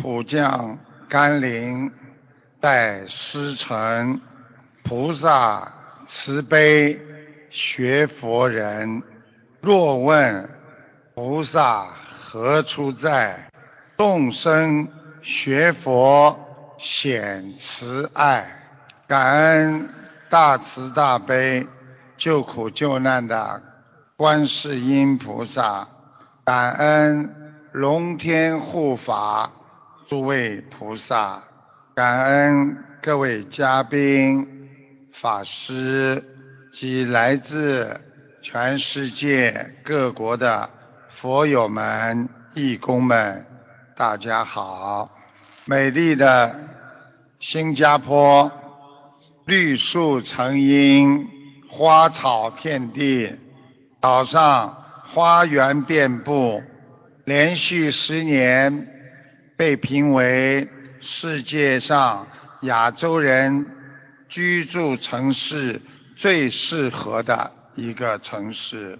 普降甘霖，待师承。菩萨慈悲，学佛人。若问菩萨何处在？众生学佛显慈爱。感恩大慈大悲、救苦救难的观世音菩萨，感恩龙天护法诸位菩萨，感恩各位嘉宾。法师及来自全世界各国的佛友们、义工们，大家好！美丽的新加坡，绿树成荫，花草遍地，岛上花园遍布，连续十年被评为世界上亚洲人。居住城市最适合的一个城市，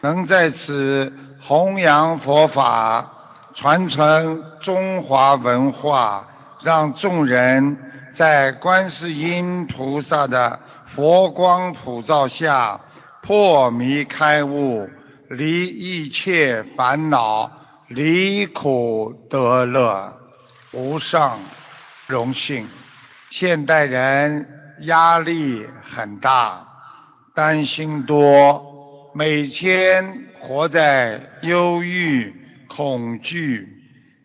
能在此弘扬佛法、传承中华文化，让众人在观世音菩萨的佛光普照下破迷开悟，离一切烦恼，离苦得乐，无上荣幸。现代人。压力很大，担心多，每天活在忧郁、恐惧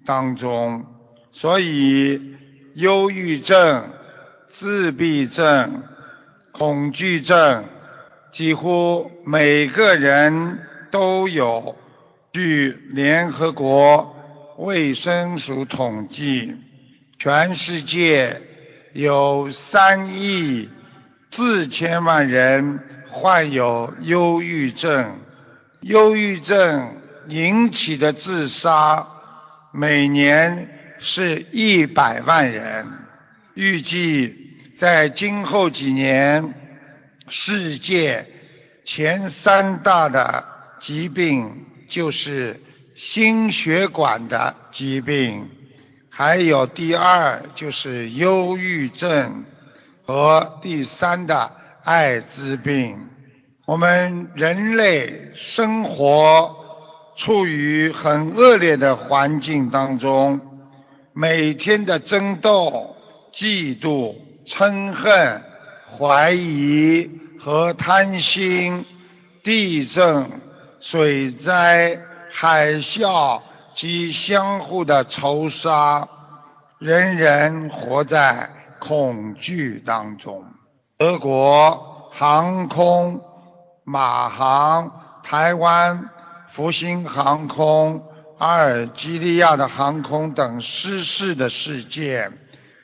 当中，所以忧郁症、自闭症、恐惧症几乎每个人都有。据联合国卫生署统计，全世界。有三亿四千万人患有忧郁症，忧郁症引起的自杀每年是一百万人。预计在今后几年，世界前三大的疾病就是心血管的疾病。还有第二就是忧郁症和第三的艾滋病。我们人类生活处于很恶劣的环境当中，每天的争斗、嫉妒、嗔恨、怀疑和贪心，地震、水灾、海啸。及相互的仇杀，人人活在恐惧当中。德国航空、马航、台湾复兴航空、阿尔及利亚的航空等失事的事件。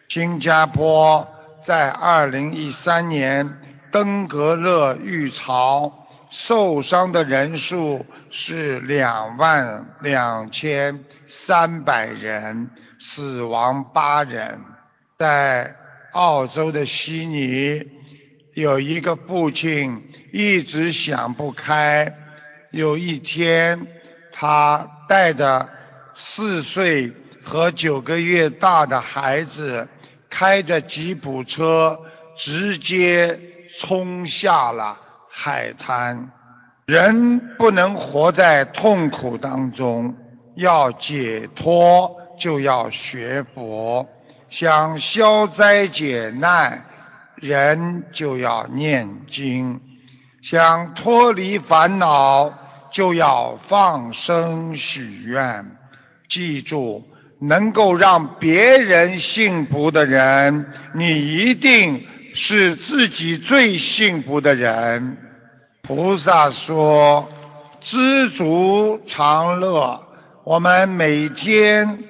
新加坡在二零一三年登革热浴潮。受伤的人数是两万两千三百人，死亡八人。在澳洲的悉尼，有一个父亲一直想不开。有一天，他带着四岁和九个月大的孩子，开着吉普车，直接冲下了。海滩，人不能活在痛苦当中，要解脱就要学佛，想消灾解难，人就要念经；想脱离烦恼，就要放生许愿。记住，能够让别人幸福的人，你一定。是自己最幸福的人。菩萨说：“知足常乐。”我们每天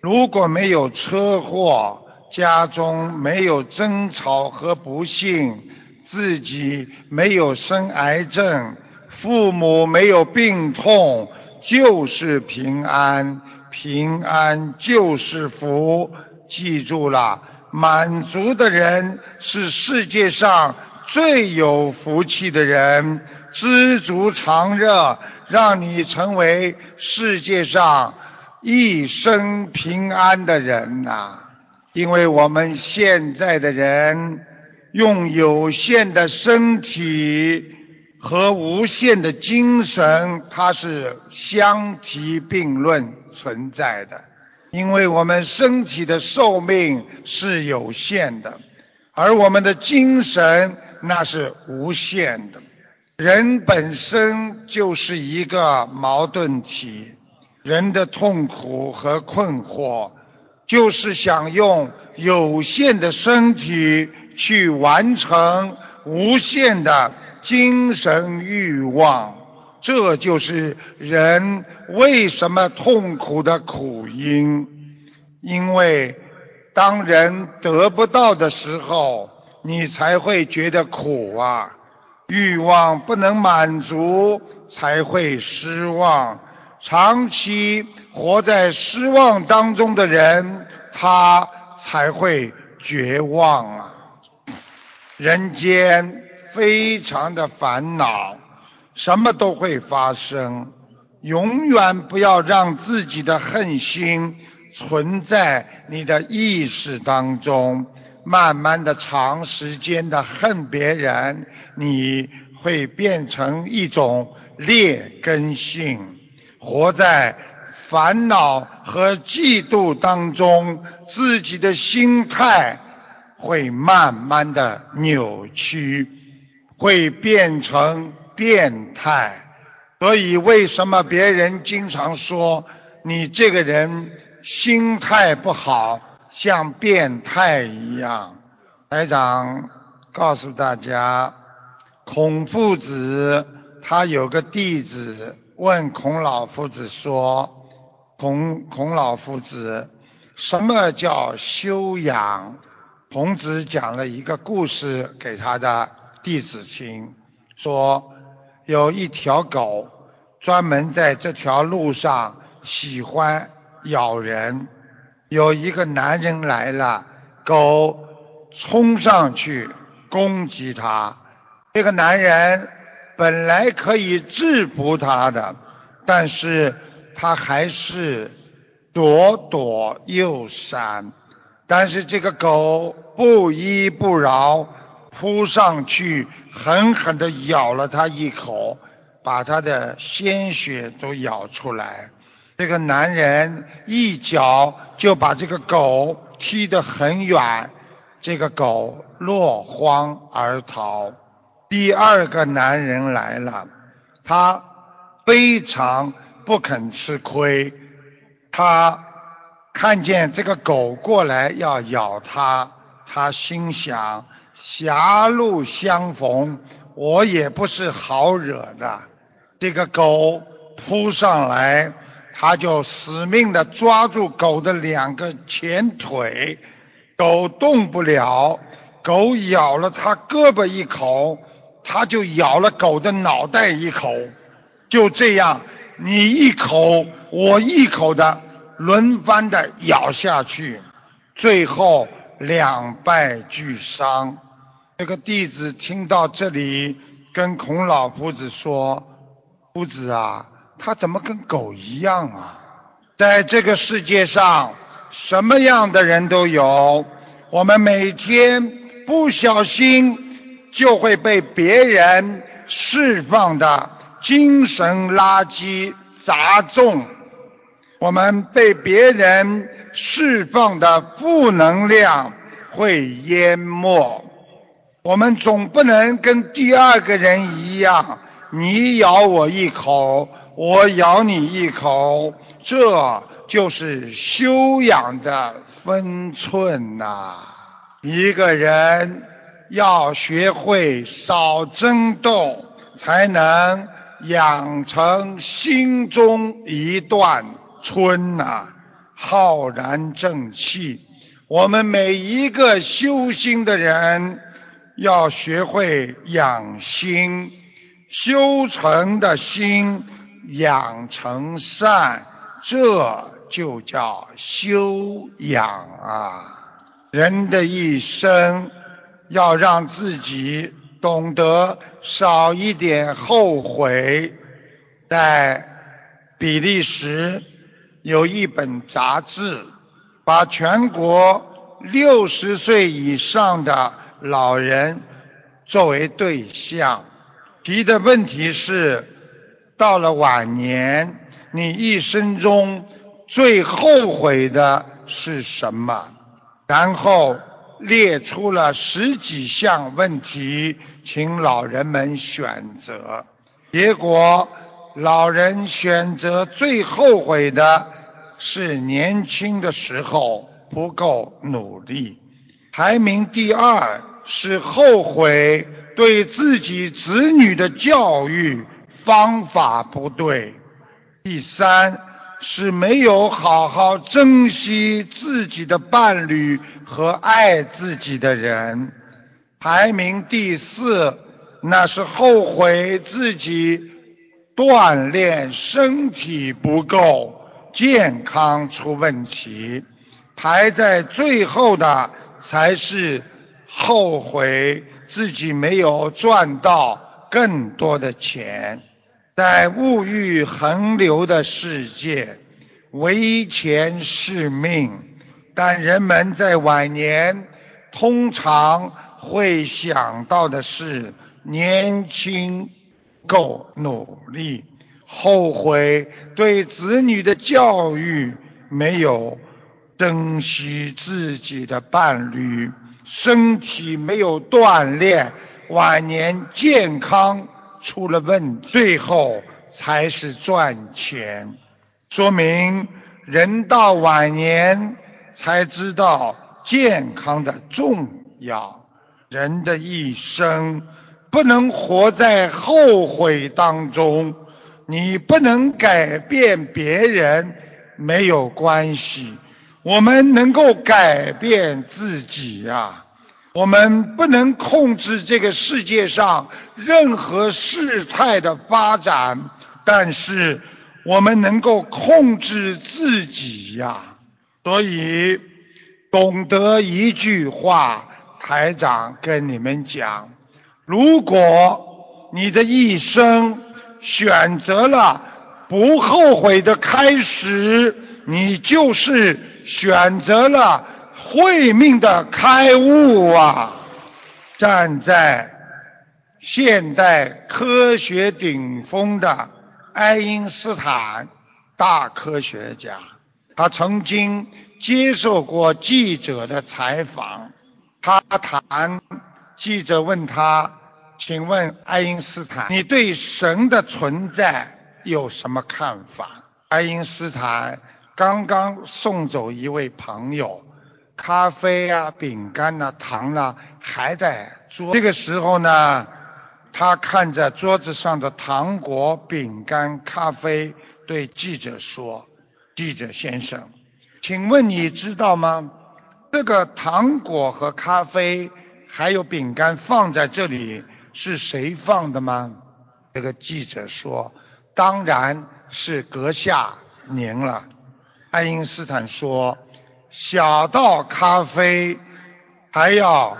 如果没有车祸，家中没有争吵和不幸，自己没有生癌症，父母没有病痛，就是平安。平安就是福。记住了。满足的人是世界上最有福气的人，知足常乐，让你成为世界上一生平安的人呐、因为我们现在的人用有限的身体和无限的精神，它是相提并论存在的。因为我们身体的寿命是有限的，而我们的精神那是无限的。人本身就是一个矛盾体，人的痛苦和困惑，就是想用有限的身体去完成无限的精神欲望，这就是人为什么痛苦的苦因。因为当人得不到的时候，你才会觉得苦啊。欲望不能满足，才会失望。长期活在失望当中的人，他才会绝望啊。人间非常的烦恼，什么都会发生。永远不要让自己的恨心存在你的意识当中。慢慢的、长时间的恨别人，你会变成一种劣根性，活在烦恼和嫉妒当中，自己的心态会慢慢的扭曲，会变成变态。所以，为什么别人经常说你这个人心态不好？像变态一样，台长告诉大家，孔夫子他有个弟子问孔老夫子说：“孔孔老夫子，什么叫修养？”孔子讲了一个故事给他的弟子听，说有一条狗专门在这条路上喜欢咬人。有一个男人来了，狗冲上去攻击他。这个男人本来可以制服他的，但是他还是左躲右闪。但是这个狗不依不饶，扑上去狠狠地咬了他一口，把他的鲜血都咬出来。这个男人一脚就把这个狗踢得很远，这个狗落荒而逃。第二个男人来了，他非常不肯吃亏，他看见这个狗过来要咬他，他心想：狭路相逢，我也不是好惹的。这个狗扑上来。他就死命的抓住狗的两个前腿，狗动不了。狗咬了他胳膊一口，他就咬了狗的脑袋一口。就这样，你一口我一口的轮番的咬下去，最后两败俱伤。这个弟子听到这里，跟孔老夫子说：“夫子啊。”他怎么跟狗一样啊？在这个世界上，什么样的人都有。我们每天不小心就会被别人释放的精神垃圾砸中，我们被别人释放的负能量会淹没。我们总不能跟第二个人一样，你咬我一口。我咬你一口，这就是修养的分寸呐。一个人要学会少争斗，才能养成心中一段春呐，浩然正气。我们每一个修心的人，要学会养心，修成的心。养成善，这就叫修养啊！人的一生要让自己懂得少一点后悔。在比利时有一本杂志，把全国六十岁以上的老人作为对象，提的问题是：到了晚年，你一生中最后悔的是什么？然后列出了十几项问题，请老人们选择。结果。老人选择最后悔的是年轻的时候不够努力，排名第二是后悔对自己子女的教育方法不对，第三是没有好好珍惜自己的伴侣和爱自己的人，排名第四那是后悔自己。锻炼身体不够，健康出问题，排在最后的才是后悔自己没有赚到更多的钱。在物欲横流的世界，唯钱是命，但人们在晚年通常会想到的是年轻。够努力，后悔对子女的教育没有珍惜自己的伴侣，身体没有锻炼，晚年健康出了问，最后才是赚钱。说明人到晚年才知道健康的重要，人的一生。不能活在后悔当中，你不能改变别人，没有关系。我们能够改变自己呀。我们不能控制这个世界上任何事态的发展，但是我们能够控制自己呀。所以，懂得一句话，台长跟你们讲。如果你的一生选择了不后悔的开始，你就是选择了慧命的开悟啊！站在现代科学顶峰的爱因斯坦，大科学家，他曾经接受过记者的采访，他谈，记者问他。请问爱因斯坦，你对神的存在有什么看法？爱因斯坦刚刚送走一位朋友，咖啡啊、饼干啊、糖啊还在桌。这个时候呢，他看着桌子上的糖果、饼干、咖啡，对记者说：“记者先生，请问你知道吗？这个糖果和咖啡还有饼干放在这里。”是谁放的吗？这个记者说：“当然是阁下您了。”爱因斯坦说：“小到咖啡，还要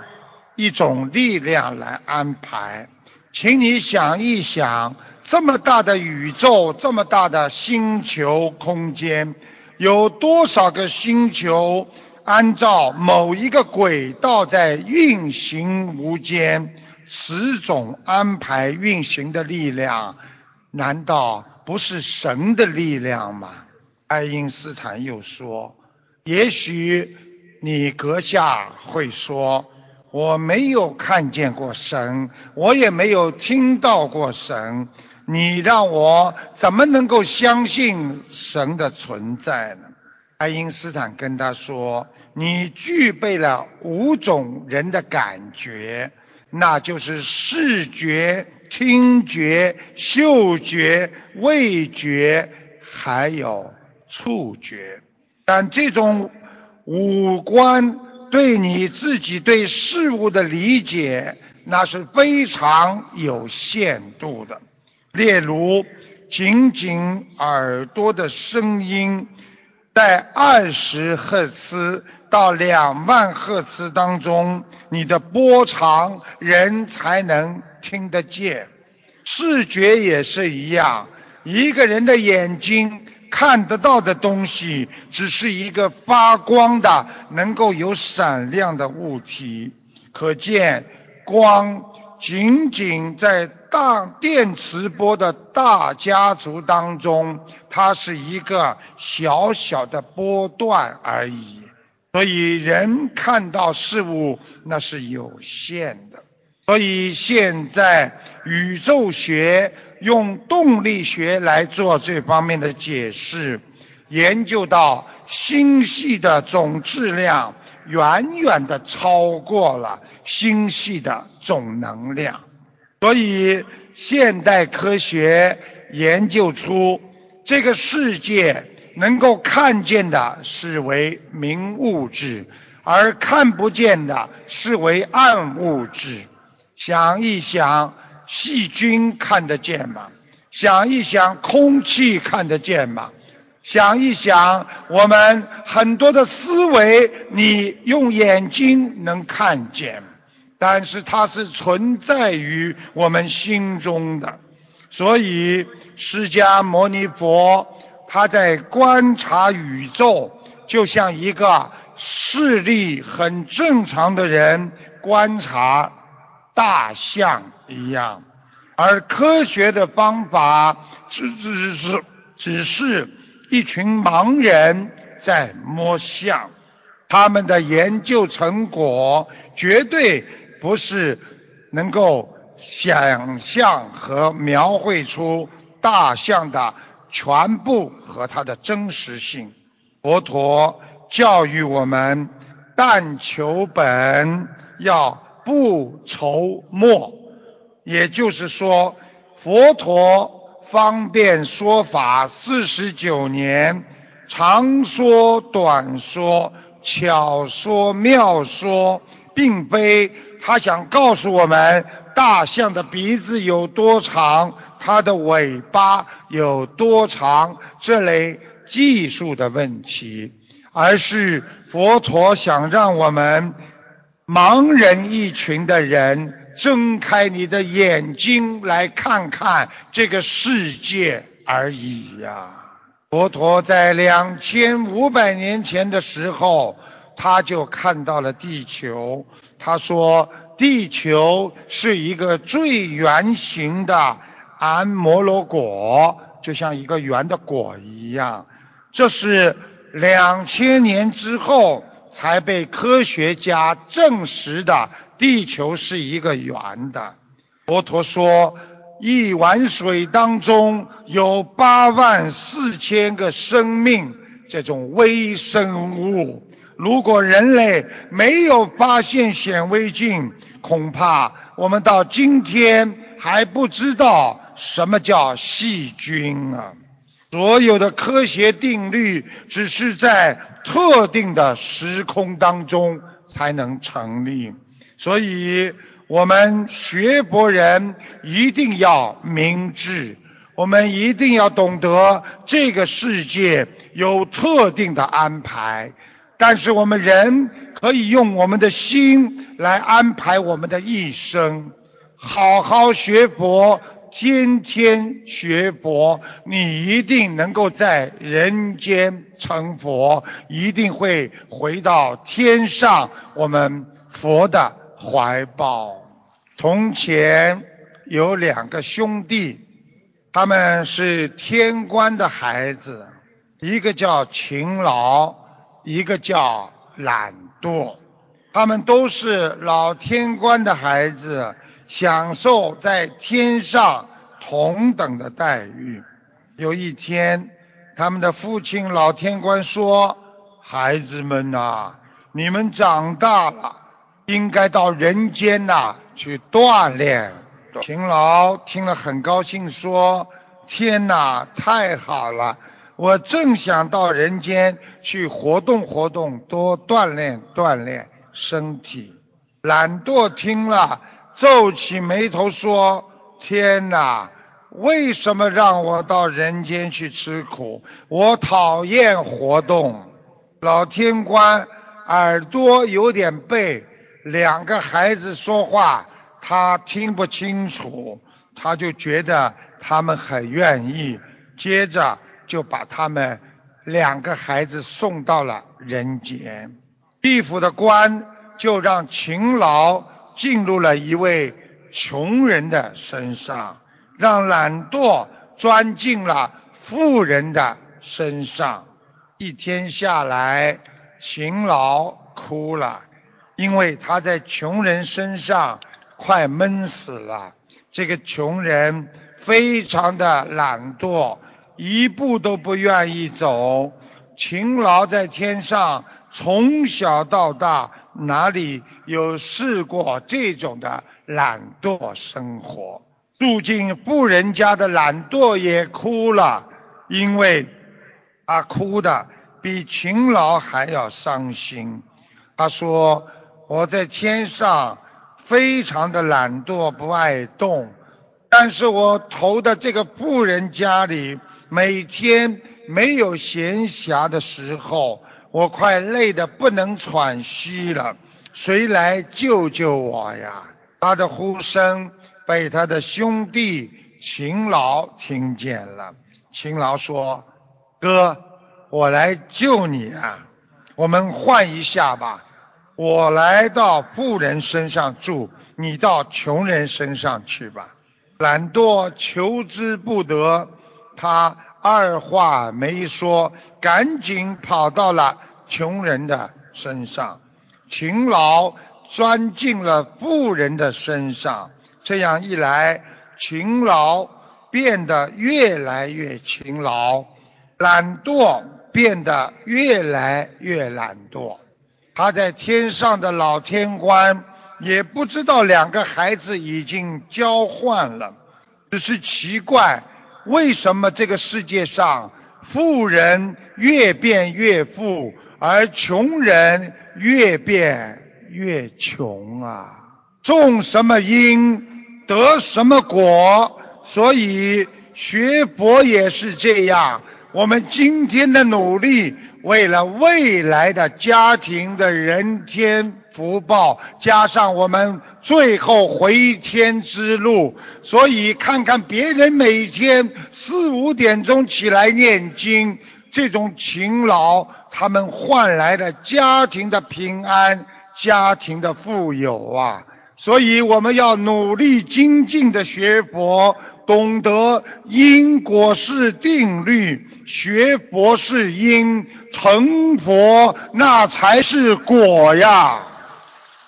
一种力量来安排。请你想一想，这么大的宇宙，这么大的星球空间，有多少个星球按照某一个轨道在运行无间？”此种安排运行的力量，难道不是神的力量吗？爱因斯坦又说：“也许你阁下会说，我没有看见过神，我也没有听到过神，你让我怎么能够相信神的存在呢？”爱因斯坦跟他说：“你具备了五种人的感觉。”那就是视觉、听觉、嗅觉、味觉，还有触觉。但这种五官对你自己对事物的理解，那是非常有限度的。例如，仅仅耳朵的声音，在二十赫兹。到两万赫兹当中，你的波长人才能听得见。视觉也是一样，一个人的眼睛看得到的东西，只是一个发光的、能够有闪亮的物体。可见，光仅仅在大电磁波的大家族当中，它是一个小小的波段而已。所以，人看到事物那是有限的。所以，现在宇宙学用动力学来做这方面的解释，研究到星系的总质量远远的超过了星系的总能量。所以，现代科学研究出这个世界。能够看见的视为明物质，而看不见的视为暗物质。想一想，细菌看得见吗？想一想，空气看得见吗？想一想，我们很多的思维，你用眼睛能看见，但是它是存在于我们心中的。所以，释迦牟尼佛。他在观察宇宙，就像一个视力很正常的人观察大象一样，而科学的方法只只是只是一群盲人在摸象，他们的研究成果绝对不是能够想象和描绘出大象的。全部和它的真实性，佛陀教育我们：但求本，要不愁末。也就是说，佛陀方便说法四十九年，长说短说，巧说妙说，并非他想告诉我们大象的鼻子有多长。它的尾巴有多长？这类技术的问题，而是佛陀想让我们盲人一群的人睁开你的眼睛来看看这个世界而已呀。佛陀在两千五百年前的时候，他就看到了地球。他说，地球是一个最圆形的。安摩罗果就像一个圆的果一样，这是两千年之后才被科学家证实的。地球是一个圆的。佛陀说，一碗水当中有八万四千个生命，这种微生物。如果人类没有发现显微镜，恐怕我们到今天还不知道。什么叫细菌啊？所有的科学定律只是在特定的时空当中才能成立，所以我们学佛人一定要明智，我们一定要懂得这个世界有特定的安排，但是我们人可以用我们的心来安排我们的一生，好好学佛。天天学佛，你一定能够在人间成佛，一定会回到天上我们佛的怀抱。从前有两个兄弟，他们是天官的孩子，一个叫勤劳，一个叫懒惰。他们都是老天官的孩子。享受在天上同等的待遇。有一天，他们的父亲老天官说：“孩子们呐，你们长大了，应该到人间呐去锻炼。”勤劳听了很高兴，说：“天哪，太好了！我正想到人间去活动活动，多锻炼锻炼身体。”懒惰听了。皱起眉头说：“天哪，为什么让我到人间去吃苦？我讨厌活动。”老天官耳朵有点背，两个孩子说话他听不清楚，他就觉得他们很愿意，接着就把他们两个孩子送到了人间。地府的官就让勤劳进入了一位穷人的身上，让懒惰钻进了富人的身上。一天下来，勤劳哭了，因为他在穷人身上快闷死了。这个穷人非常的懒惰，一步都不愿意走。勤劳在天上，从小到大哪里有试过这种的懒惰生活？住进富人家的懒惰也哭了，因为他哭的比勤劳还要伤心。他说：“我在天上。”非常的懒惰，不爱动，但是我投的这个富人家里，每天没有闲暇的时候，我快累得不能喘息了，谁来救救我呀？他的呼声被他的兄弟勤劳听见了，勤劳说：“哥，我来救你啊，我们换一下吧。”我来到富人身上住，你到穷人身上去吧。懒惰求之不得，他二话没说，赶紧跑到了穷人的身上。勤劳钻进了富人的身上，这样一来，勤劳变得越来越勤劳，懒惰变得越来越懒惰。他在天上的老天官也不知道两个孩子已经交换了，只是奇怪，为什么这个世界上富人越变越富，而穷人越变越穷啊？种什么因得什么果，所以学佛也是这样。我们今天的努力。为了未来的家庭的人天福报，加上我们最后回天之路，所以看看别人每天四五点钟起来念经，这种勤劳，他们换来的家庭的平安、家庭的富有啊！所以我们要努力精进的学佛。懂得因果是定律，学佛是因，成佛那才是果呀。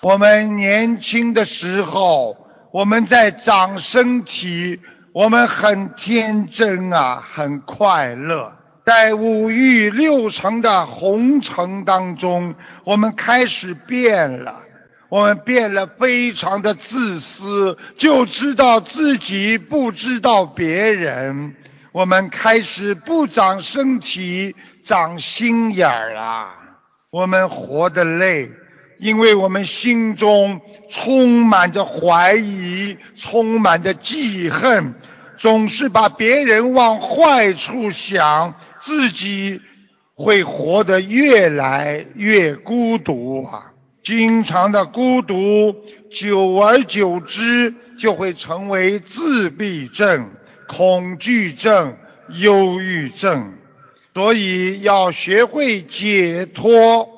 我们年轻的时候，我们在长身体，我们很天真啊，很快乐。在五欲六尘的红尘当中，我们开始变了。我们变了，非常的自私，就知道自己，不知道别人。我们开始不长身体，长心眼儿啊！我们活得累，因为我们心中充满着怀疑，充满着记恨，总是把别人往坏处想，自己会活得越来越孤独啊！经常的孤独，久而久之就会成为自闭症、恐惧症、忧郁症。所以要学会解脱，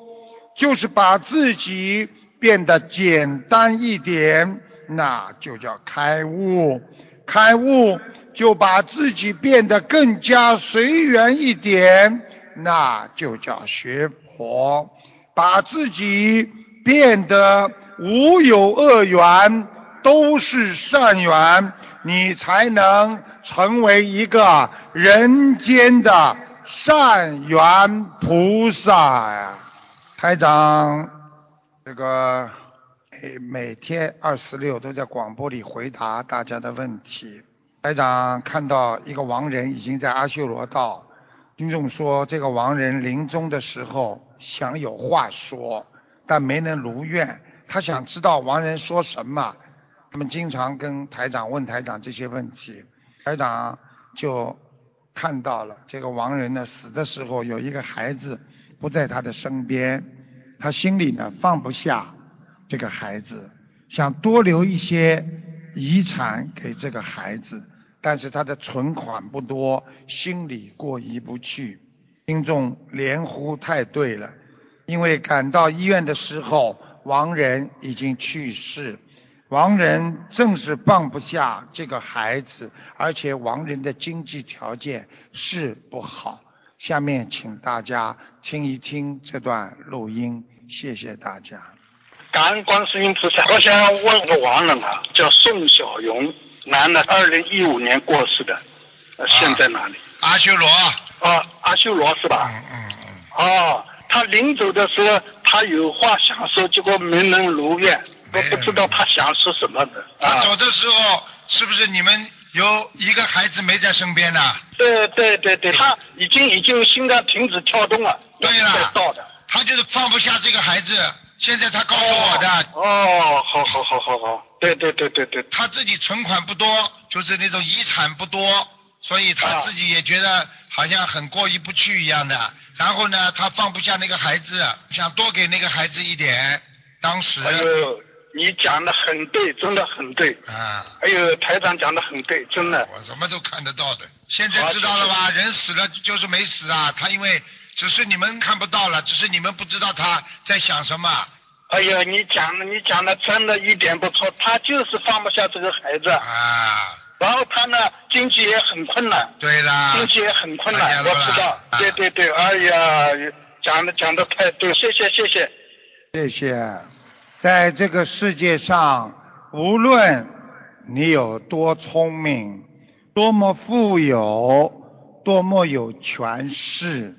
就是把自己变得简单一点，那就叫开悟。开悟就把自己变得更加随缘一点，那就叫学佛，把自己。变得无有恶缘，都是善缘，你才能成为一个人间的善缘菩萨呀！台长，这个每每天二十六都在广播里回答大家的问题。台长看到一个亡人已经在阿修罗道，听众说这个亡人临终的时候想有话说。但没能如愿，他想知道亡人说什么，他们经常跟台长问台长这些问题，台长就看到了这个亡人呢死的时候有一个孩子不在他的身边，他心里呢放不下这个孩子，想多留一些遗产给这个孩子。但是他的存款不多，心里过意不去。听众连呼太对了，因为赶到医院的时候，亡人已经去世，亡人正是放不下这个孩子，而且亡人的经济条件是不好。下面请大家听一听这段录音，谢谢大家。感恩观世音菩萨，我想问个亡人啊，叫宋小荣，男的，二零一五年过世的，呃，现在哪里？阿修罗。啊，阿修罗是吧？嗯嗯嗯。哦，他临走的时候，他有话想说，结果没能如愿，我不知道他想说什么的。他走的时候，是不是你们有一个孩子没在身边呢？对对对对，他已经已经心脏停止跳动了。对了。到的。他就是放不下这个孩子。现在他告诉我的哦，好好好好好，对对对对对，他自己存款不多，就是那种遗产不多，所以他自己也觉得好像很过意不去一样的。然后呢，他放不下那个孩子，想多给那个孩子一点。当时，哎呦，你讲的很对，真的很对。啊。哎呦，台长讲的很对，真的。我什么都看得到的。现在知道了吧？人死了就是没死啊，他因为。只是你们看不到了，只是你们不知道他在想什么。哎呀，你讲的你讲的真的一点不错，他就是放不下这个孩子。啊。然后他呢，经济也很困难。对啦。经济也很困难，我知道。对对对，哎呀，讲的讲的太对，谢谢谢谢。谢谢。在这个世界上，无论你有多聪明，多么富有，多么有权势。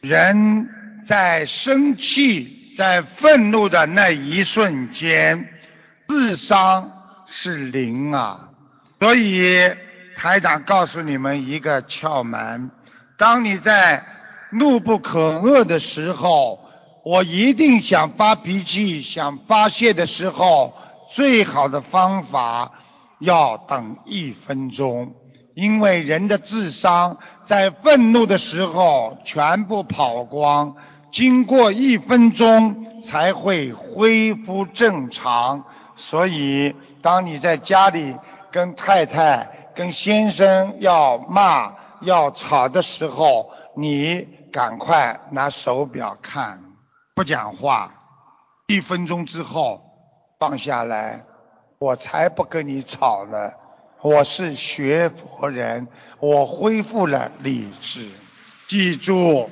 人在生气、在愤怒的那一瞬间，智商是零啊！所以台长告诉你们一个窍门：当你在怒不可遏的时候，我一定想发脾气、想发泄的时候，最好的方法要等一分钟，因为人的智商。在愤怒的时候，全部跑光，经过一分钟才会恢复正常。所以，当你在家里跟太太、跟先生要骂、要吵的时候，你赶快拿手表看，不讲话，一分钟之后放下来，我才不跟你吵呢。我是学佛人，我恢复了理智。记住，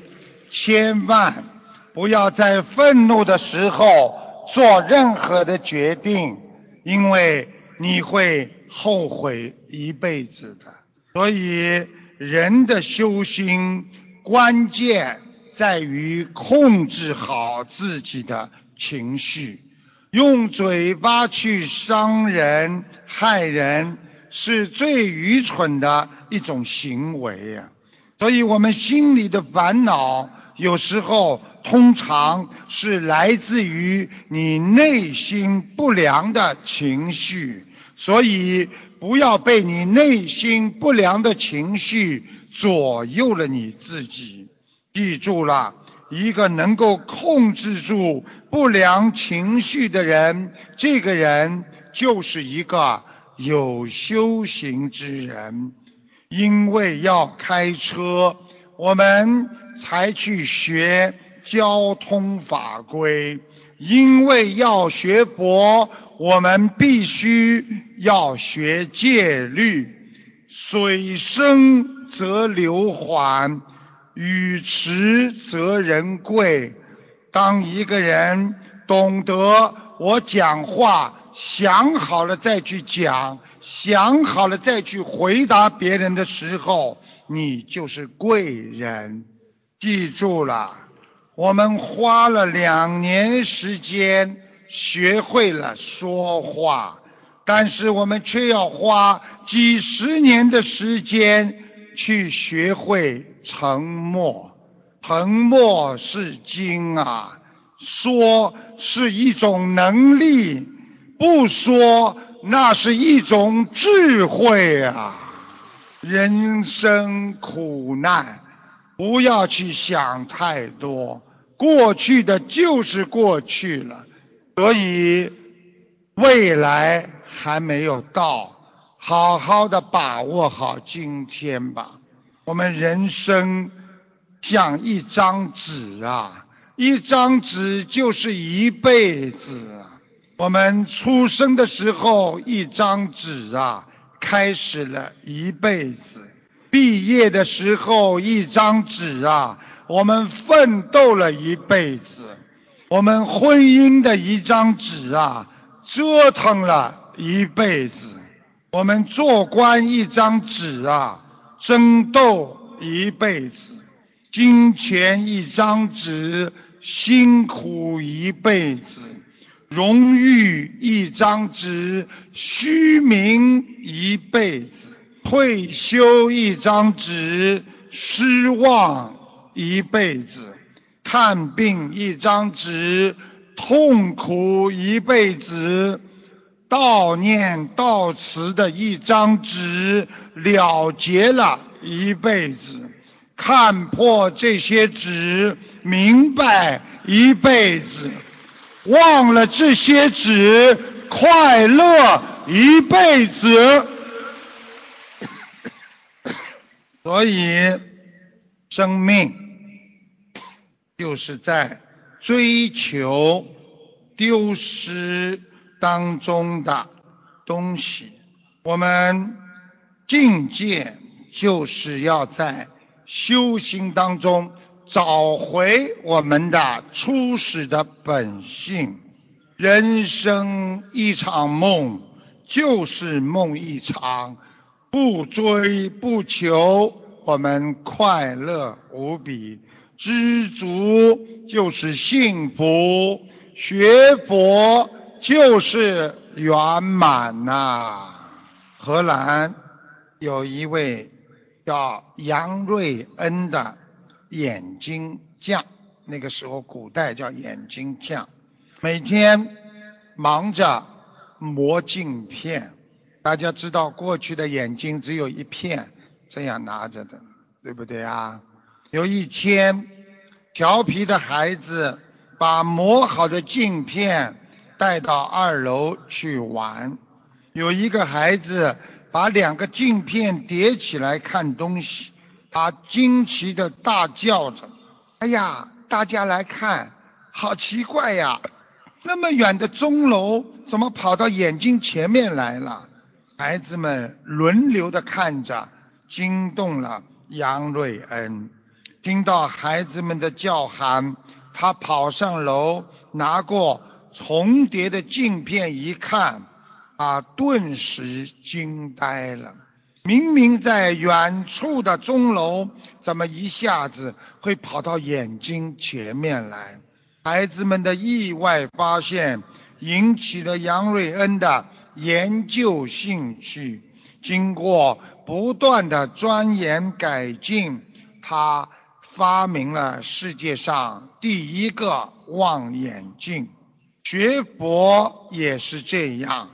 千万不要在愤怒的时候做任何的决定，因为你会后悔一辈子的。所以，人的修心关键在于控制好自己的情绪，用嘴巴去伤人、害人。是最愚蠢的一种行为呀，所以我们心里的烦恼有时候通常是来自于你内心不良的情绪，所以不要被你内心不良的情绪左右了你自己。记住了，一个能够控制住不良情绪的人，这个人就是一个。有修行之人，因为要开车，我们才去学交通法规；因为要学佛，我们必须要学戒律。水深则流缓，雨迟则人贵。当一个人懂得我讲话。想好了再去讲，想好了再去回答别人的时候，你就是贵人。记住了，我们花了两年时间学会了说话，但是我们却要花几十年的时间去学会沉默。沉默是金啊，说是一种能力。不说，那是一种智慧啊！人生苦难，不要去想太多，过去的就是过去了，所以未来还没有到，好好的把握好今天吧。我们人生像一张纸啊，一张纸就是一辈子。我们出生的时候一张纸啊，开始了一辈子；毕业的时候一张纸啊，我们奋斗了一辈子；我们婚姻的一张纸啊，折腾了一辈子；我们做官一张纸啊，争斗一辈子；金钱一张纸，辛苦一辈子。荣誉一张纸，虚名一辈子；退休一张纸，失望一辈子；看病一张纸，痛苦一辈子；悼念悼词的一张纸，了结了一辈子；看破这些纸，明白一辈子。忘了这些纸，快乐一辈子。所以，生命就是在追求丢失当中的东西。我们境界就是要在修行当中。找回我们的初始的本性。人生一场梦，就是梦一场。不追不求，我们快乐无比。知足就是幸福。学佛就是圆满呐。荷兰有一位叫杨瑞恩的。眼睛匠，那个时候古代叫眼睛匠，每天忙着磨镜片。大家知道，过去的眼睛只有一片，这样拿着的，对不对啊？有一天，调皮的孩子把磨好的镜片带到二楼去玩。有一个孩子把两个镜片叠起来看东西。他惊奇的大叫着：“哎呀，大家来看，好奇怪呀！那么远的钟楼，怎么跑到眼睛前面来了？”孩子们轮流的看着，惊动了杨瑞恩。听到孩子们的叫喊，他跑上楼，拿过重叠的镜片一看，啊，顿时惊呆了。明明在远处的钟楼，怎么一下子会跑到眼睛前面来？孩子们的意外发现引起了杨瑞恩的研究兴趣。经过不断的钻研改进，他发明了世界上第一个望远镜。学佛也是这样，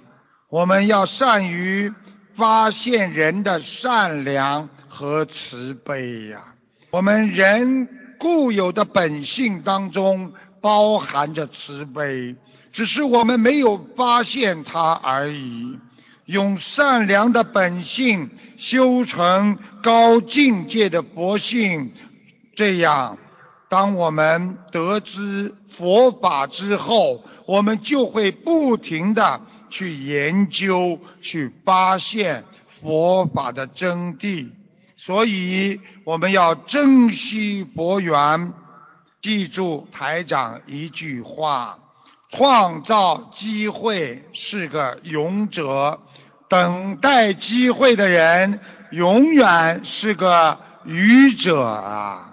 我们要善于。发现人的善良和慈悲呀，我们人固有的本性当中包含着慈悲，只是我们没有发现它而已。用善良的本性修成高境界的佛性，这样，当我们得知佛法之后，我们就会不停的。去研究、去发现佛法的真谛，所以我们要珍惜佛缘。记住台长一句话：创造机会是个勇者，等待机会的人永远是个愚者啊！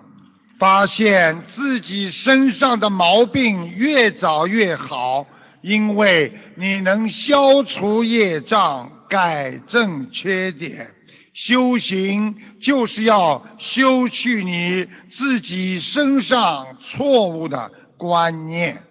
发现自己身上的毛病越早越好。因为你能消除业障，改正缺点，修行就是要修去你自己身上错误的观念。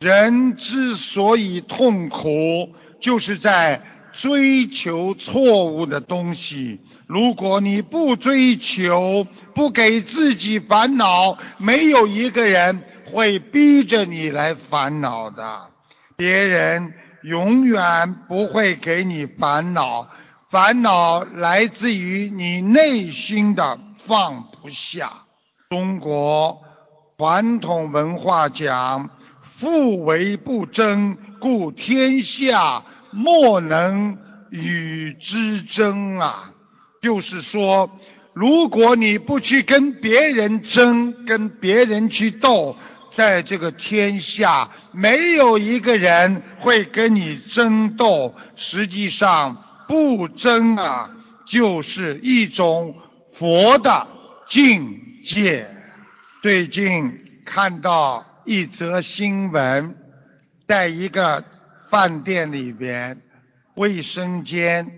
人之所以痛苦，就是在追求错误的东西。如果你不追求，不给自己烦恼，没有一个人会逼着你来烦恼的。别人永远不会给你烦恼，烦恼来自于你内心的放不下。中国传统文化讲“富为不争，故天下莫能与之争”啊，就是说，如果你不去跟别人争，跟别人去斗。在这个天下，没有一个人会跟你争斗。实际上，不争啊，就是一种佛的境界。最近看到一则新闻，在一个饭店里边，卫生间，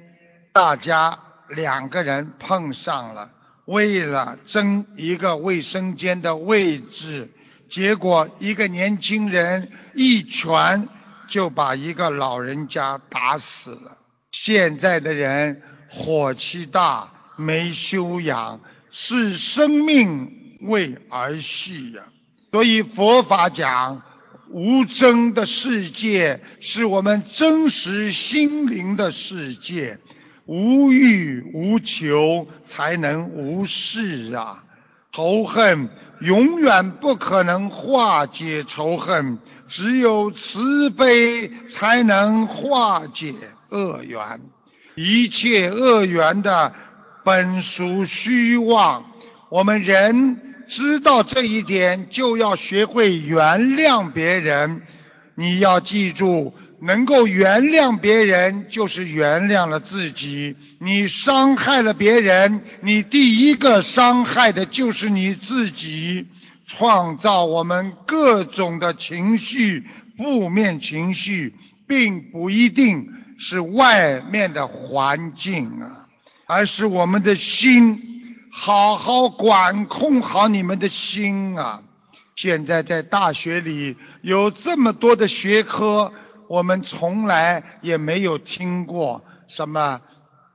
大家两个人碰上了，为了争一个卫生间的位置。结果，一个年轻人一拳就把一个老人家打死了。现在的人火气大，没修养，视生命为儿戏呀。所以佛法讲，无争的世界是我们真实心灵的世界，无欲无求才能无事啊。仇恨。永远不可能化解仇恨，只有慈悲才能化解恶缘。一切恶缘的本属虚妄，我们人知道这一点，就要学会原谅别人。你要记住。能够原谅别人，就是原谅了自己。你伤害了别人，你第一个伤害的就是你自己。创造我们各种的情绪，负面情绪，并不一定是外面的环境啊，而是我们的心。好好管控好你们的心啊！现在在大学里有这么多的学科。我们从来也没有听过什么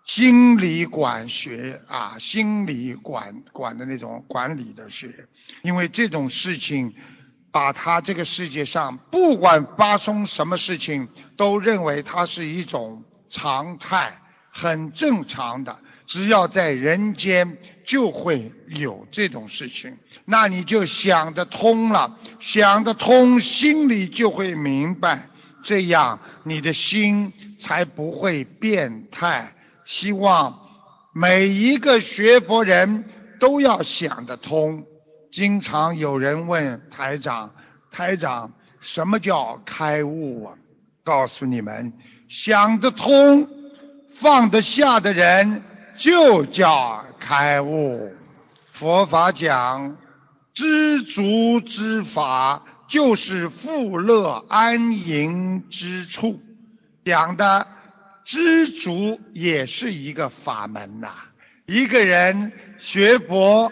心理管学啊，心理管管的那种管理的学，因为这种事情，把他这个世界上不管发生什么事情，都认为它是一种常态，很正常的。只要在人间，就会有这种事情，那你就想得通了，想得通，心里就会明白。这样你的心才不会变态。希望每一个学佛人都要想得通。经常有人问台长：“台长，什么叫开悟啊？”告诉你们，想得通、放得下的人就叫开悟。佛法讲知足之法。就是富乐安营之处，讲的知足也是一个法门呐。一个人学佛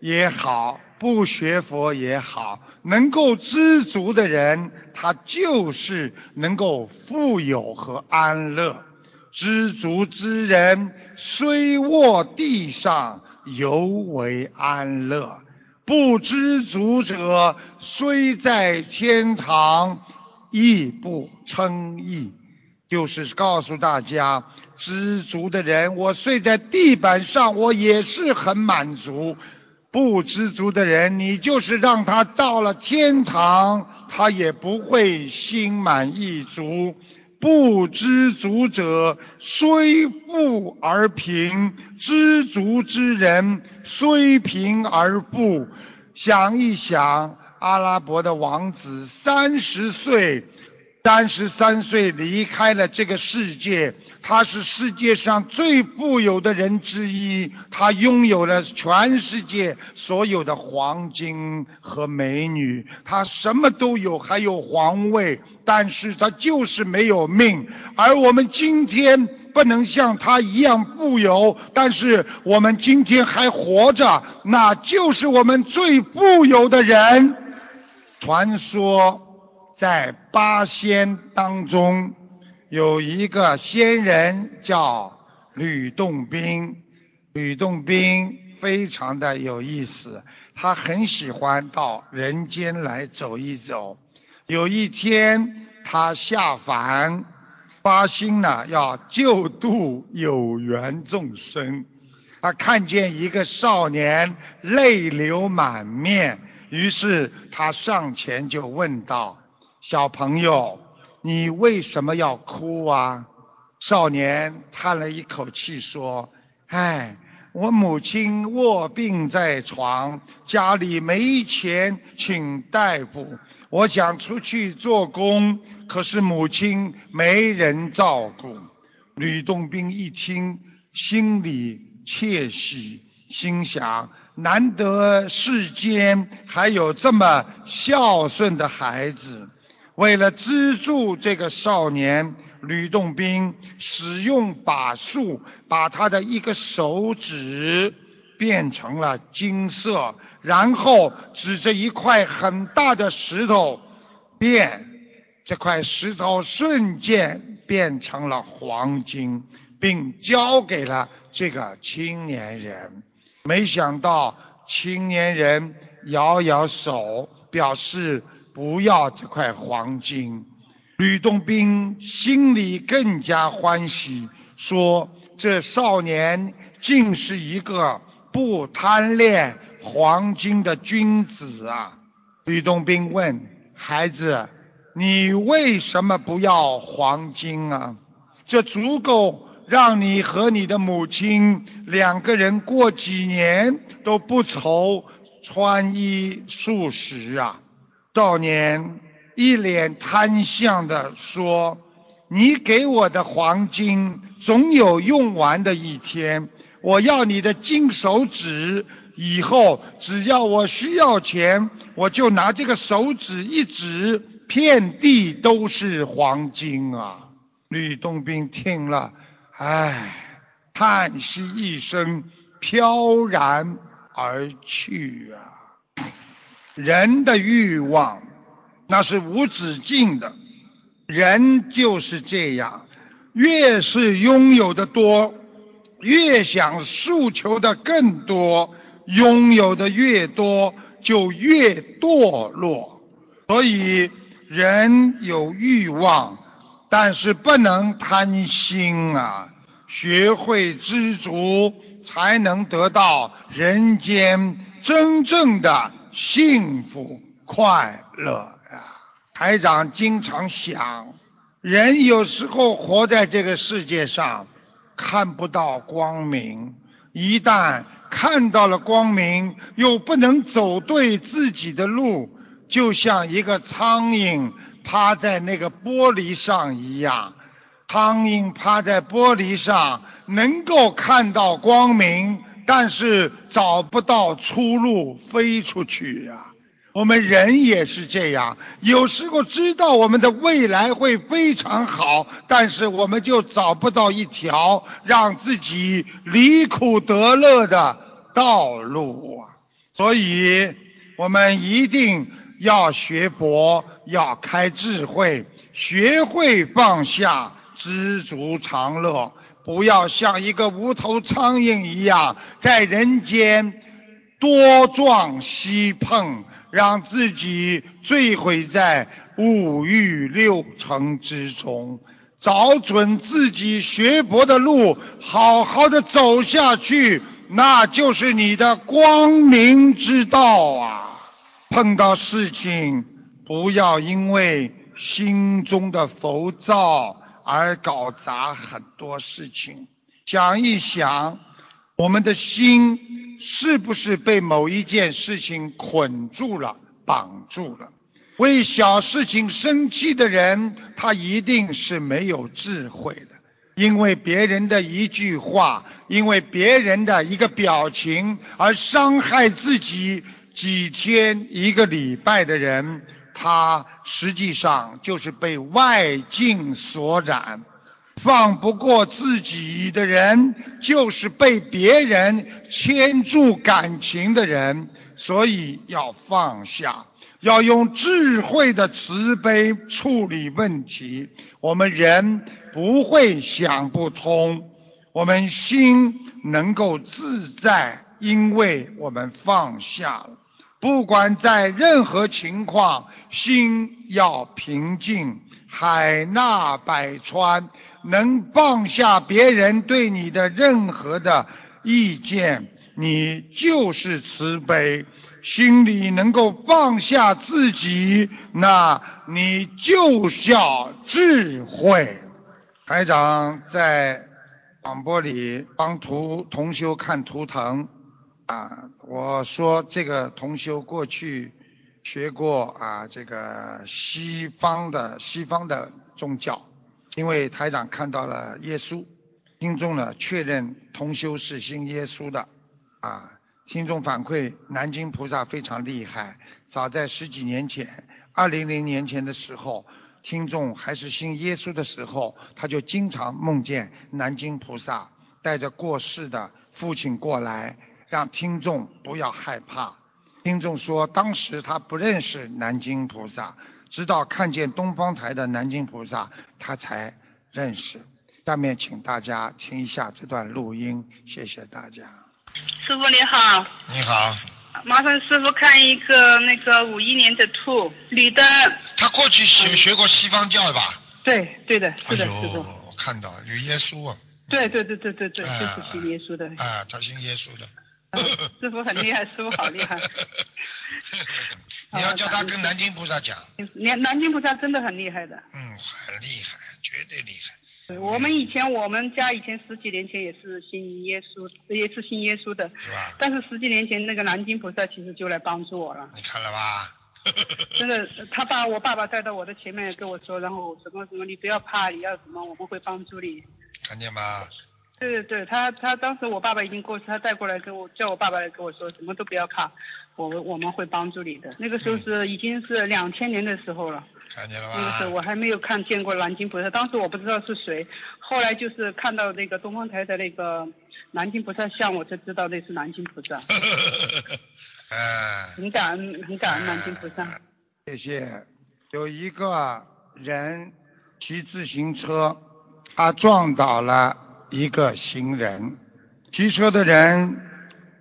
也好，不学佛也好，能够知足的人，他就是能够富有和安乐。知足之人，虽卧地上，犹为安乐。不知足者，虽在天堂，亦不称意。就是告诉大家，知足的人，我睡在地板上，我也是很满足；不知足的人，你就是让他到了天堂，他也不会心满意足。不知足者，虽富而贫；知足之人，虽贫而富。想一想，阿拉伯的王子三十岁。三十三岁离开了这个世界，他是世界上最富有的人之一，他拥有了全世界所有的黄金和美女，他什么都有，还有皇位，但是他就是没有命。而我们今天不能像他一样富有，但是我们今天还活着，那就是我们最富有的人。传说。在八仙当中，有一个仙人叫吕洞宾。吕洞宾非常的有意思，他很喜欢到人间来走一走。有一天，他下凡，发心呢要救度有缘众生。他看见一个少年泪流满面，于是他上前就问道：“小朋友，你为什么要哭啊？”少年叹了一口气说：“唉。”我母亲卧病在床，家里没钱请大夫。我想出去做工，可是母亲没人照顾。吕洞宾一听，心里窃喜，心想：难得世间还有这么孝顺的孩子。为了资助这个少年。吕洞宾使用法术，把他的一个手指变成了金色，然后指着一块很大的石头变，这块石头瞬间变成了黄金，并交给了这个青年人。没想到青年人摇摇手，表示不要这块黄金。吕洞宾心里更加欢喜，说：“这少年竟是一个不贪恋黄金的君子啊！”吕洞宾问孩子：“你为什么不要黄金啊？这足够让你和你的母亲两个人过几年都不愁穿衣素食啊！”少年。一脸贪相的说：“你给我的黄金总有用完的一天，我要你的金手指，以后只要我需要钱，我就拿这个手指一指，遍地都是黄金啊！”吕洞宾听了，唉，叹息一声，飘然而去啊！人的欲望。那是无止境的，人就是这样，越是拥有的多，越想诉求的更多，拥有的越多，就越堕落。所以，人有欲望，但是不能贪心啊！学会知足，才能得到人间真正的幸福快乐呀。台长经常想，人有时候活在这个世界上，看不到光明。一旦看到了光明，又不能走对自己的路，就像一个苍蝇趴在那个玻璃上一样。苍蝇趴在玻璃上，能够看到光明，但是找不到出路，飞出去呀。我们人也是这样，有时候知道我们的未来会非常好，但是我们就找不到一条让自己离苦得乐的道路啊！所以，我们一定要学佛，要开智慧，学会放下，知足常乐，不要像一个无头苍蝇一样在人间多撞西碰。让自己坠毁在五欲六尘之中，找准自己学佛的路，好好的走下去，那就是你的光明之道啊！碰到事情，不要因为心中的浮躁而搞砸很多事情。想一想，我们的心。是不是被某一件事情捆住了、绑住了？为小事情生气的人，他一定是没有智慧的。因为别人的一句话，因为别人的一个表情而伤害自己几天、一个礼拜的人，他实际上就是被外境所染。放不过自己的人，就是被别人牵住感情的人。所以要放下，要用智慧的慈悲处理问题。我们人不会想不通，我们心能够自在，因为我们放下了。不管在任何情况，心要平静，海纳百川，能放下别人对你的任何的意见，你就是慈悲。心里能够放下自己，那你就叫智慧。台长在广播里帮图同修看图腾啊，我说这个同修过去学过啊，这个西方的西方的宗教，因为台长看到了耶稣，听众呢确认同修是信耶稣的啊。听众反馈，南京菩萨非常厉害。早在十几年前，二零零年前的时候，听众还是信耶稣的时候，他就经常梦见南京菩萨带着过世的父亲过来，让听众不要害怕。听众说，当时他不认识南京菩萨，直到看见东方台的南京菩萨，他才认识。下面请大家听一下这段录音，谢谢大家。师傅你好，你好，麻烦师傅看一个那个五一年的兔女的。他过去学学过西方教吧？对，对的，是的，师傅。我看到有耶稣啊。对对对对对对，就是信耶稣的。啊，他信耶稣的。师傅很厉害，师傅好厉害。你要叫他跟南京菩萨讲。南南京菩萨真的很厉害的。嗯，很厉害，绝对厉害。我们以前，我们家以前十几年前也是信耶稣，也是信耶稣的。是吧？但是十几年前那个南京菩萨其实就来帮助我了。你看了吧？真的，他把我爸爸带到我的前面跟我说，然后什么什么，你不要怕，你要什么，我们会帮助你。看见吗？对对对，他他当时我爸爸已经过世，他带过来跟我叫我爸爸来跟我说，什么都不要怕，我我们会帮助你的。那个时候是已经是两千年的时候了。看见了吧？那个时候我还没有看见过南京菩萨，当时我不知道是谁，后来就是看到那个东方台的那个南京菩萨像，我才知道那是南京菩萨。很感恩，很感恩南京菩萨。谢谢。有一个人骑自行车，他撞倒了一个行人，骑车的人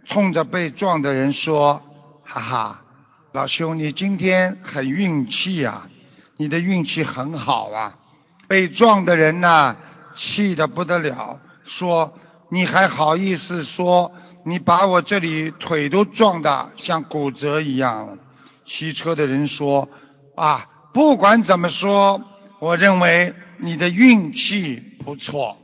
冲着被撞的人说：“哈哈，老兄，你今天很运气呀。”你的运气很好啊！被撞的人呢，气得不得了，说：“你还好意思说？你把我这里腿都撞得像骨折一样。”骑车的人说：“啊，不管怎么说，我认为你的运气不错，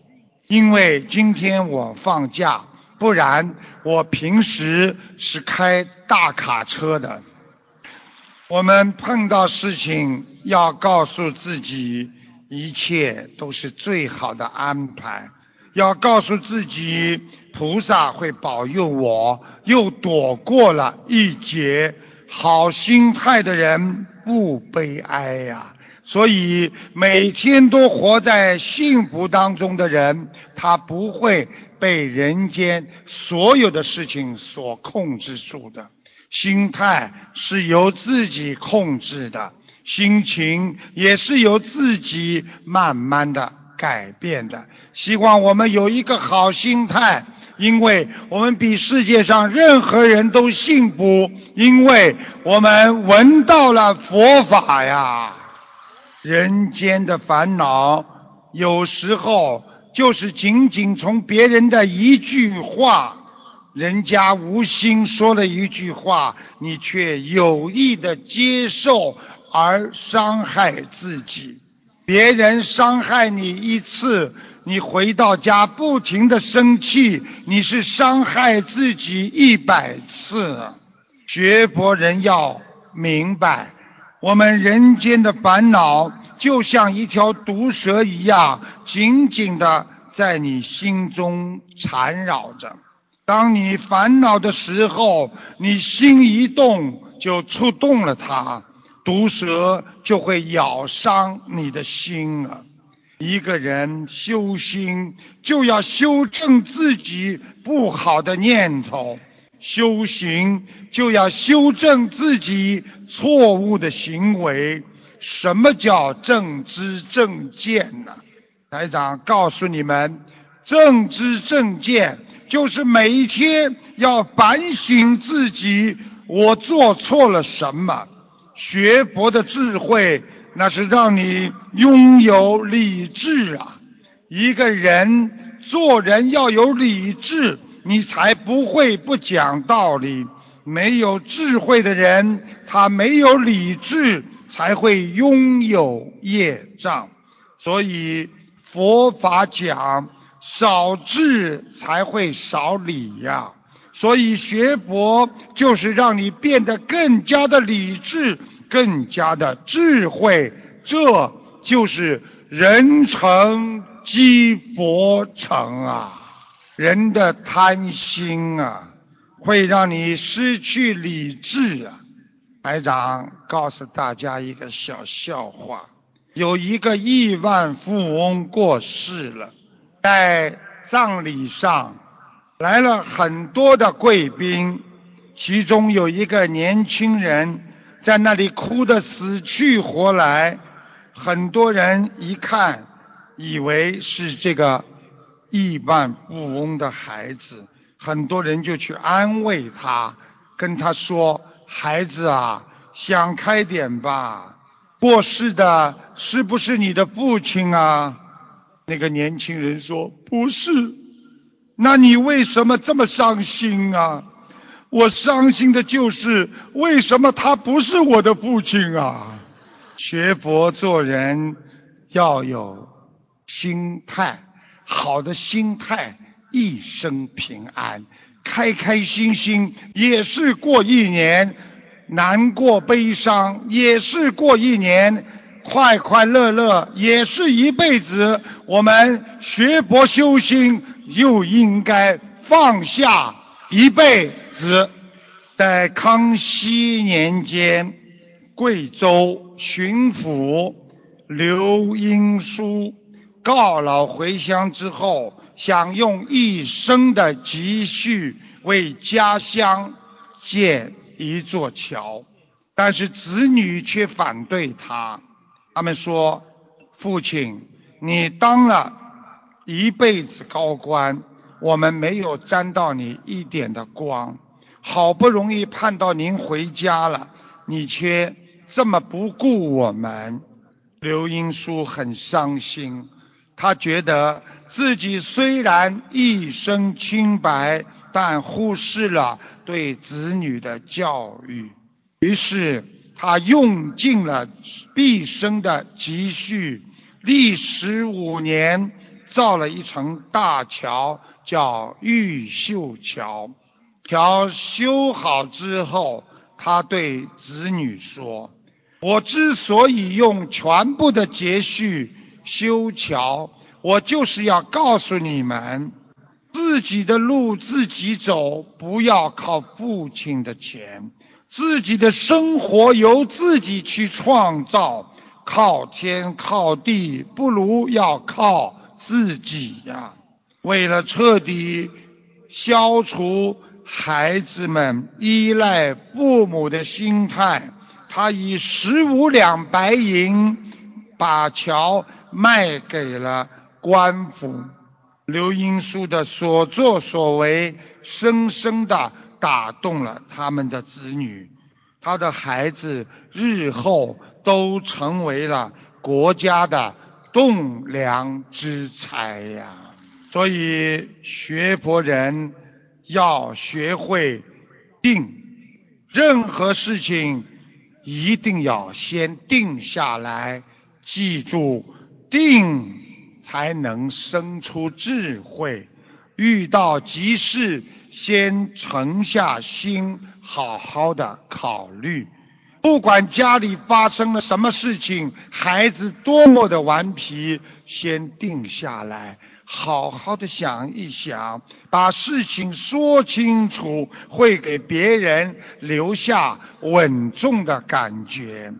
因为今天我放假，不然我平时是开大卡车的。”我们碰到事情要告诉自己，一切都是最好的安排。要告诉自己，菩萨会保佑我，又躲过了一劫。好心态的人不悲哀呀。所以每天都活在幸福当中的人，他不会被人间所有的事情所控制住的。心态是由自己控制的，心情也是由自己慢慢的改变的。希望我们有一个好心态，因为我们比世界上任何人都幸福，因为我们闻到了佛法呀。人间的烦恼，有时候就是仅仅从别人的一句话。人家无心说了一句话，你却有意的接受而伤害自己。别人伤害你一次，你回到家不停的生气，你是伤害自己一百次。学佛人要明白，我们人间的烦恼就像一条毒蛇一样，紧紧的在你心中缠绕着。当你烦恼的时候，你心一动就触动了它，毒蛇就会咬伤你的心了。一个人修心，就要修正自己不好的念头；修行，就要修正自己错误的行为。什么叫正知正见呢？台长告诉你们，正知正见。就是每一天要反省自己我做错了什么。学佛的智慧，那是让你拥有理智啊！一个人做人要有理智，你才不会不讲道理。没有智慧的人，他没有理智，才会拥有业障。所以佛法讲少智才会少理呀。所以学佛就是让你变得更加的理智，更加的智慧。这就是人成。积佛成啊，人的贪心啊，会让你失去理智啊。台长告诉大家一个小笑话：有一个亿万富翁过世了，在葬礼上来了很多的贵宾，其中有一个年轻人在那里哭得死去活来，很多人一看。以为是这个亿万富翁的孩子，很多人就去安慰他，跟他说：“孩子啊，想开点吧，过世的是不是你的父亲啊？”那个年轻人说：“不是。”那你为什么这么伤心啊？我伤心的就是为什么他不是我的父亲啊？学佛做人要有。心态好的心态，一生平安，开开心心也是过一年，难过悲伤也是过一年，快快乐乐也是一辈子。我们学佛修心，又应该放下一辈子。在康熙年间，贵州巡抚刘英书。告老回乡之后，想用一生的积蓄为家乡建一座桥，但是子女却反对他。他们说：“父亲，你当了一辈子高官，我们没有沾到你一点的光。好不容易盼到您回家了，你却这么不顾我们。”刘英书很伤心。他觉得自己虽然一生清白，但忽视了对子女的教育。于是他用尽了毕生的积蓄，历时五年造了一层大桥，叫玉秀桥。桥修好之后，他对子女说：“我之所以用全部的积蓄。”修桥，我就是要告诉你们，自己的路自己走，不要靠父亲的钱；自己的生活由自己去创造，靠天靠地不如要靠自己呀。为了彻底消除孩子们依赖父母的心态，他以十五两白银把桥。卖给了官府，刘英书的所作所为，深深的打动了他们的子女，他的孩子日后都成为了国家的栋梁之才呀。所以学佛人要学会定，任何事情一定要先定下来，记住。定才能生出智慧，遇到急事先沉下心，好好的考虑。不管家里发生了什么事情，孩子多么的顽皮，先定下来，好好的想一想，把事情说清楚，会给别人留下稳重的感觉。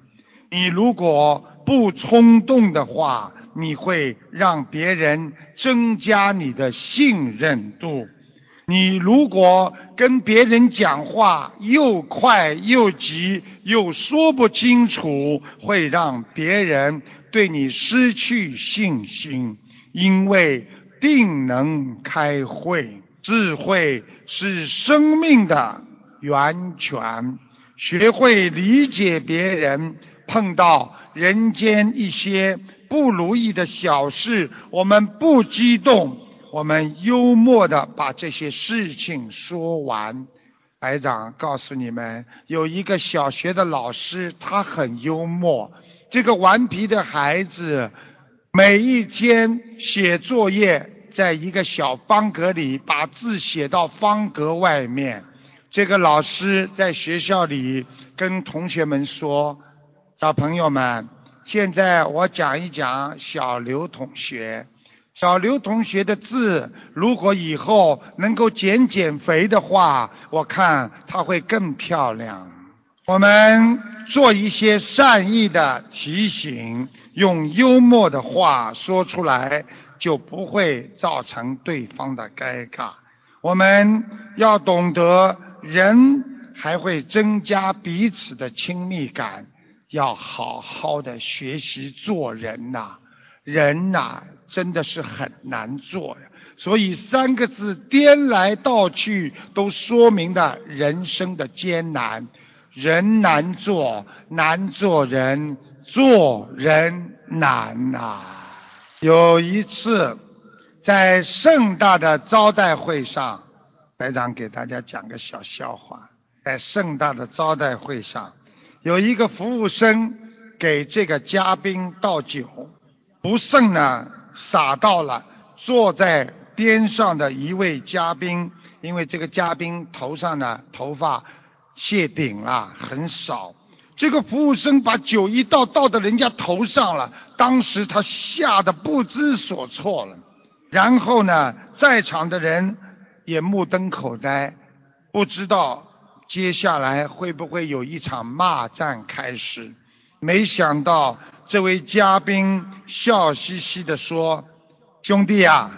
你如果不冲动的话，你会让别人增加你的信任度。你如果跟别人讲话又快又急，又说不清楚，会让别人对你失去信心。因为定能开会，智慧是生命的源泉，学会理解别人。碰到人间一些不如意的小事，我们不激动，我们幽默的把这些事情说完。台长告诉你们，有一个小学的老师，他很幽默。这个顽皮的孩子，每一天写作业，在一个小方格里，把字写到方格外面。这个老师在学校里跟同学们说：“小朋友们，现在我讲一讲小刘同学。”小刘同学的字，如果以后能够减减肥的话，我看他会更漂亮。我们做一些善意的提醒，用幽默的话说出来，就不会造成对方的尴尬。我们要懂得，人还会增加彼此的亲密感，要好好的学习做人呐。人呐，真的是很难做呀。所以三个字颠来倒去，都说明了人生的艰难。人难做，难做人，做人难呐。有一次，在盛大的招待会上，白长给大家讲个小笑话。在盛大的招待会上，有一个服务生给这个嘉宾倒酒。不慎呢，洒到了坐在边上的一位嘉宾，因为这个嘉宾头上呢头发谢顶了，很少。这个服务生把酒一倒，倒到人家头上了，当时他吓得不知所措了。然后呢，在场的人也目瞪口呆，不知道接下来会不会有一场骂战开始。没想到。这位嘉宾笑嘻嘻地说：“兄弟啊，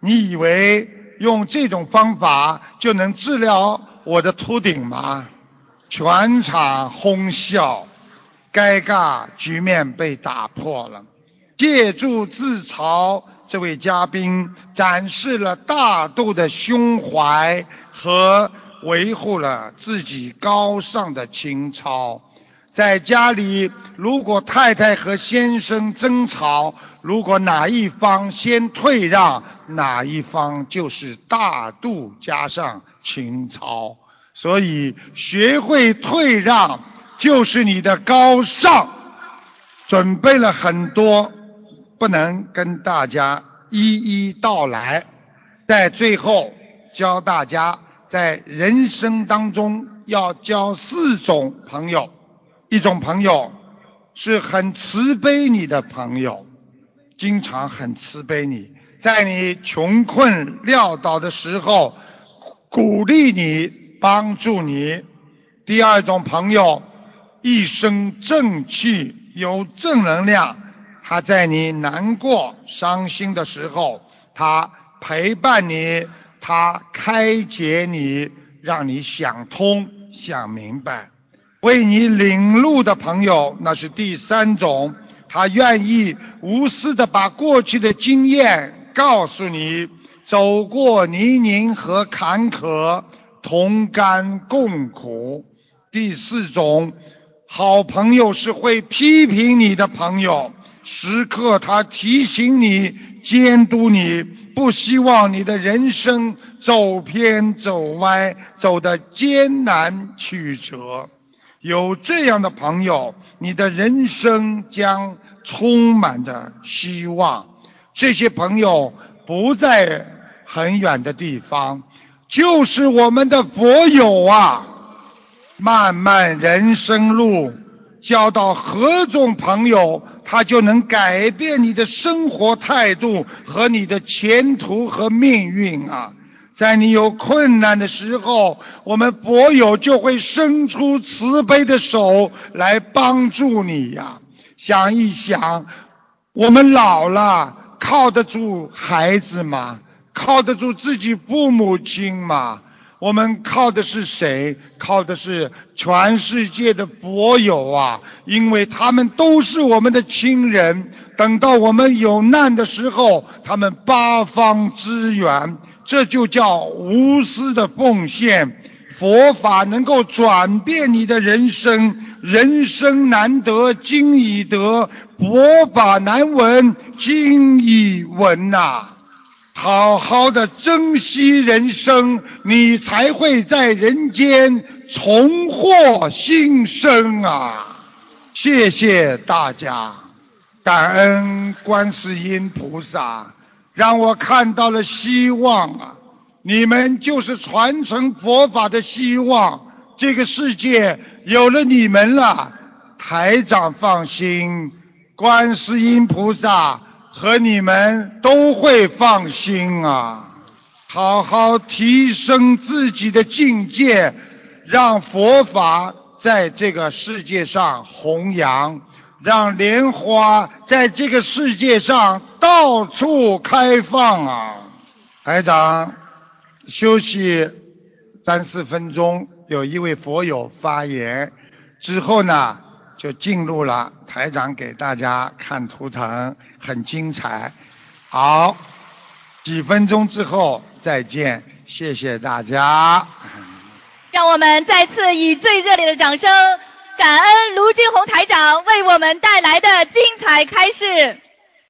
你以为用这种方法就能治疗我的秃顶吗？”全场哄笑，尴尬局面被打破了。借助自嘲，这位嘉宾展示了大度的胸怀和维护了自己高尚的情操。在家里，如果太太和先生争吵，如果哪一方先退让，哪一方就是大度加上情操。所以，学会退让就是你的高尚。准备了很多，不能跟大家一一道来。在最后，教大家在人生当中要交四种朋友。一种朋友是很慈悲你的朋友，经常很慈悲你，在你穷困潦倒的时候鼓励你、帮助你。第二种朋友一身正气、有正能量，他在你难过、伤心的时候，他陪伴你，他开解你，让你想通、想明白。为你领路的朋友，那是第三种，他愿意无私的把过去的经验告诉你，走过泥泞和坎坷，同甘共苦。第四种，好朋友是会批评你的朋友，时刻他提醒你、监督你，不希望你的人生走偏走歪，走得艰难曲折。有这样的朋友，你的人生将充满着希望。这些朋友不在很远的地方，就是我们的佛友啊。漫漫人生路，交到何种朋友，他就能改变你的生活态度和你的前途和命运啊。在你有困难的时候，我们佛友就会伸出慈悲的手来帮助你呀。想一想，我们老了，靠得住孩子吗？靠得住自己父母亲吗？我们靠的是谁？靠的是全世界的佛友啊！因为他们都是我们的亲人。等到我们有难的时候，他们八方支援。这就叫无私的奉献，佛法能够转变你的人生，人生难得今已得，佛法难闻今已闻呐、好好的珍惜人生，你才会在人间重获新生啊！谢谢大家，感恩观世音菩萨，让我看到了希望啊！你们就是传承佛法的希望，这个世界有了你们了，台长放心，观世音菩萨和你们都会放心啊！好好提升自己的境界，让佛法在这个世界上弘扬，让莲花在这个世界上到处开放啊！台长。休息三四分钟，有一位佛友发言之后呢，就进入了台长给大家看图腾，很精彩。好，几分钟之后再见，谢谢大家。让我们再次以最热烈的掌声，感恩卢军红台长为我们带来的精彩开示。